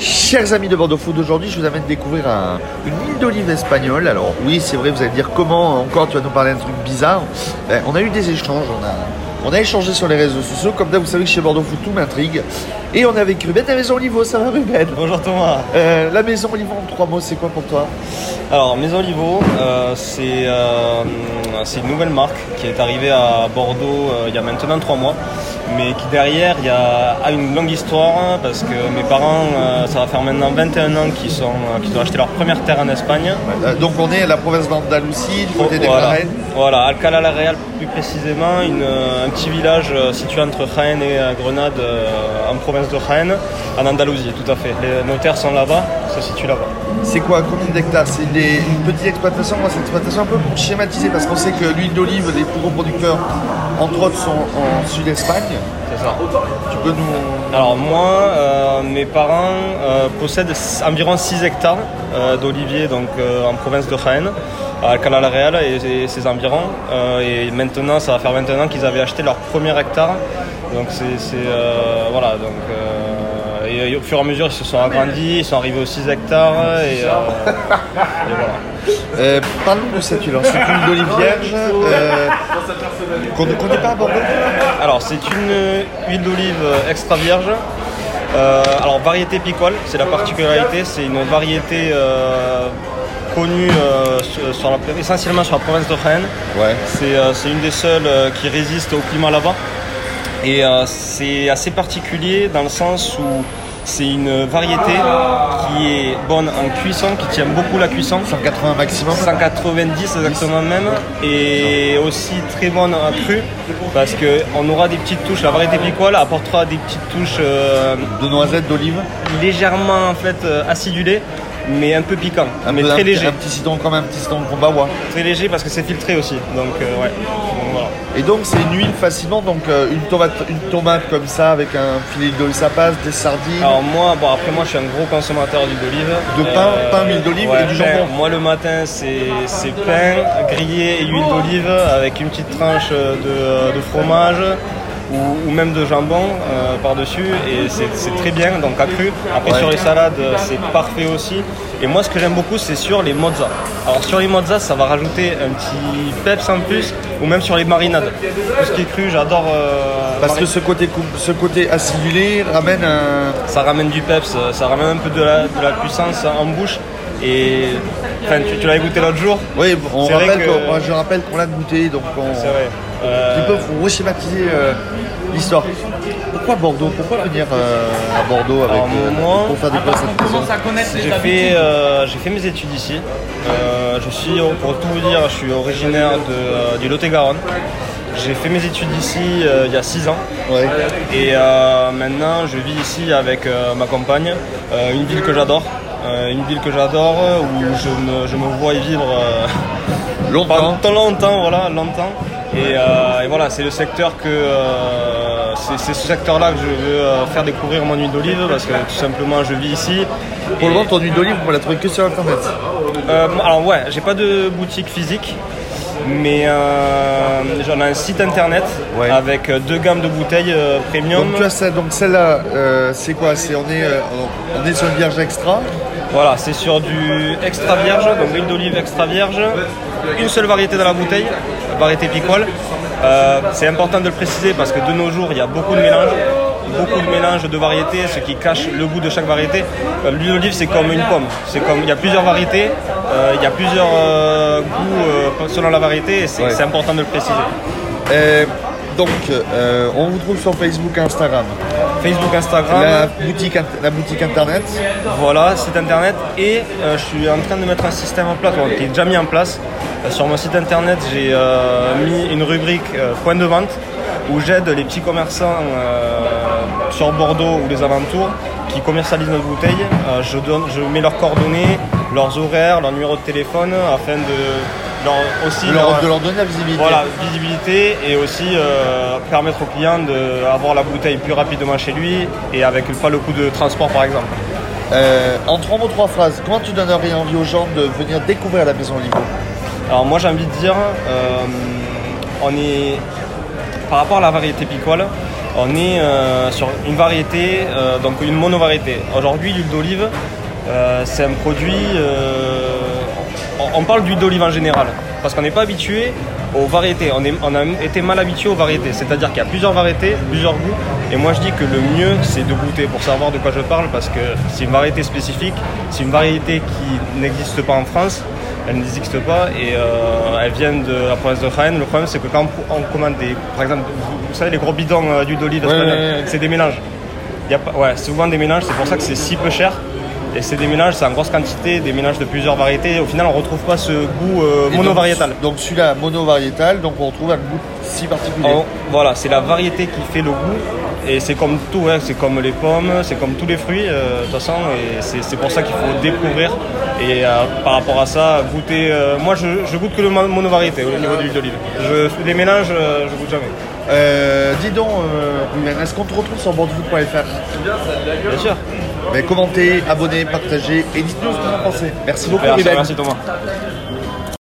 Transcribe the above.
Chers amis de Bordeaux Food, aujourd'hui je vous amène découvrir un- une huile d'olive espagnole. Alors oui, c'est vrai, vous allez dire comment encore tu vas nous parler d'un truc bizarre? Ben, on a eu des échanges, on a, on a échangé sur les réseaux sociaux. Comme d'hab, vous savez que chez Bordeaux Food, tout m'intrigue. Et on est avec Ruben de la Maison Olivo, ça va Ruben? Bonjour Thomas. Euh, La Maison Olivo en trois mots, c'est quoi pour toi? Alors Maison Olivo, euh, c'est euh, c'est une nouvelle marque qui est arrivée à Bordeaux il y a maintenant trois mois, mais qui derrière il y a, a une longue histoire parce que mes parents, euh, ça va faire maintenant 21 ans qu'ils sont euh, qu'ils ont acheté leur première terre en Espagne. Donc on est à la province d'Andalousie, du côté des voilà, voilà, Alcalá la Real plus précisément, une, euh, un petit village situé entre Jaén et Grenade en province de Jaén, en Andalousie tout à fait. Les, nos terres sont là-bas, se situent là-bas. C'est quoi Combien d'hectares? C'est des- une petite exploitation? Moi, c'est une exploitation un peu pour schématiser parce qu'on sait que l'huile d'olive, les plus gros producteurs, entre autres, sont en Sud-Espagne. C'est ça. Tu peux nous. Alors moi, euh, mes parents euh, possèdent environ 6 hectares euh, d'oliviers donc en province de Jaén, à Alcalá la Real et, ses environs. Euh, et maintenant, ça va faire 21 ans qu'ils avaient acheté leur premier hectare. Donc c'est c'est, euh, voilà donc euh, et, et au fur et à mesure ils se sont agrandis, ils sont arrivés aux 6 hectares et, euh, et voilà. Euh, Parle-nous de cette huile. C'est une huile d'olive vierge euh, qu'on ne connaît pas à Bordeaux. Alors c'est une huile d'olive extra vierge. Euh, alors variété picole, c'est la particularité, c'est une variété euh, connue euh, sur, la- essentiellement sur la province de Jaén. Ouais. C'est euh, une des seules euh, qui résiste au climat là-bas. Et euh, c'est assez particulier dans le sens où c'est une variété qui est bonne en cuisson, qui tient beaucoup la cuisson. 180 maximum. 190 exactement même et aussi très bonne en cru parce qu'on aura des petites touches, la variété picole apportera des petites touches euh, De noisettes, d'olive. légèrement en fait euh, acidulées mais un peu piquant, Un mais peu- très un, léger, Un petit citron comme un petit citron combawa. très léger parce que c'est filtré aussi donc euh, ouais. Donc, voilà. Et donc c'est une huile facilement, donc euh, une tomate, une tomate comme ça avec un filet d'olive ça passe, des sardines. Alors moi, bon après moi je suis un gros consommateur d'huile d'olive. De pain, pain, huile d'olive et du jambon. Moi le matin c'est c'est pain grillé et huile d'olive avec une petite tranche de, de fromage ou, ou même de jambon euh, par-dessus et c'est très bien donc à cru. Après Ouais. sur les salades c'est parfait aussi. Et moi ce que j'aime beaucoup c'est sur les mozza. Alors sur les mozza ça va rajouter un petit peps en plus ou même sur les marinades. Tout ce qui est cru j'adore. euh, Parce que ce côté, ce côté acidulé ramène un. ça ramène du peps, ça ramène un peu de la, de la puissance en bouche. Et enfin, tu, tu l'avais goûté l'autre jour Oui, on rappelle que- je rappelle qu'on l'a goûté, donc on. C'est vrai. Euh, faut reschématiser euh, l'histoire. Pourquoi Bordeaux Pourquoi venir euh, à Bordeaux avec, Alors, euh, moi- pour faire des cette maison J'ai fait, euh, j'ai fait mes études ici. Euh, je suis, pour tout vous dire, je suis originaire de, euh, du Lot-et-Garonne. J'ai fait mes études ici euh, il y a 6 ans. Ouais. Et euh, maintenant, je vis ici avec euh, ma compagne, euh, une ville que j'adore. Euh, une ville que j'adore, où je me, je me vois y vivre euh, Longtemps. pendant longtemps, voilà, longtemps. Et, euh, et voilà, c'est le secteur que euh, c'est ce secteur-là que je veux euh, faire découvrir mon huile d'olive parce que tout simplement je vis ici. Pour le moment, ton huile d'olive, on l'a trouvé que sur internet. euh, alors ouais, j'ai pas de boutique physique, mais euh, j'en ai un site internet Ouais. avec euh, deux gammes de bouteilles euh, premium. Donc tu as ça, donc celle-là, euh, c'est quoi? C'est on est, euh, on est sur une vierge extra? Voilà, c'est sur du extra vierge, donc huile d'olive extra vierge, une seule variété dans la bouteille, variété picole. Euh, c'est important de le préciser parce que de nos jours, il y a beaucoup de mélanges, beaucoup de mélanges de variétés, ce qui cache le goût de chaque variété. Euh, L'huile d'olive, c'est comme une pomme, c'est comme il y a plusieurs variétés, euh, il y a plusieurs goûts selon la variété, et c'est Ouais. c'est important de le préciser. Donc, euh, on vous trouve sur Facebook, Instagram, Facebook, Instagram. la boutique, la boutique internet. Voilà, site internet. Et euh, je suis en train de mettre un système en place, bon, qui est déjà mis en place. Euh, sur mon site internet, j'ai mis une rubrique point de vente où j'aide les petits commerçants sur Bordeaux ou les alentours qui commercialisent notre bouteille. Euh, je, donne, je mets leurs coordonnées, leurs horaires, leur numéro de téléphone afin de leur aussi De leur, leur- de leur donner la visibilité. voilà, visibilité et aussi euh, permettre au client d'avoir la bouteille plus rapidement chez lui et avec pas le coût de transport par exemple. Euh, en trois mots, trois phrases, comment tu donnerais envie aux gens de venir découvrir la maison Olivo? Alors moi j'ai envie de dire, euh, on est par rapport à la variété picole, on est sur une variété, donc une monovariété. Aujourd'hui, l'huile d'olive, c'est un produit. On, parle d'huile d'olive en général, parce qu'on n'est pas habitué aux variétés. On, est- on a été mal habitué aux variétés, c'est-à-dire qu'il y a plusieurs variétés, plusieurs goûts. Et moi, je dis que le mieux, c'est de goûter pour savoir de quoi je parle, parce que c'est une variété spécifique, c'est une variété qui n'existe pas en France. Elle n'existe pas et euh, elle vient de la province de Rennes. Le problème, c'est que quand on commande des, par exemple, vous, vous savez, les gros bidons euh, d'huile d'olive Ouais, espagnole, ouais, ouais. c'est des mélanges. Il y a pas, ouais, c'est souvent des mélanges, c'est pour ça que c'est si peu cher. Et c'est des mélanges, c'est en grosse quantité, des mélanges de plusieurs variétés. Au final, on retrouve pas ce goût euh, monovariétal. Donc, donc celui-là, monovariétal, donc on retrouve un goût si particulier. Voilà, c'est la variété qui fait le goût. Et c'est comme tout, ouais, c'est comme les pommes, c'est comme tous les fruits, euh, de toute façon. Et c'est pour ça qu'il faut découvrir. Et euh, par rapport à ça, goûter. euh, moi, je, je goûte que le mo- monovariété au niveau de l'huile d'olive. Je fais des mélanges, je goûte jamais. Dis donc, est-ce qu'on te retrouve sur bordefoot.fr Bien sûr. Commentez, abonnez, partagez et dites-nous ce que vous en pensez. Merci beaucoup, merci Thomas.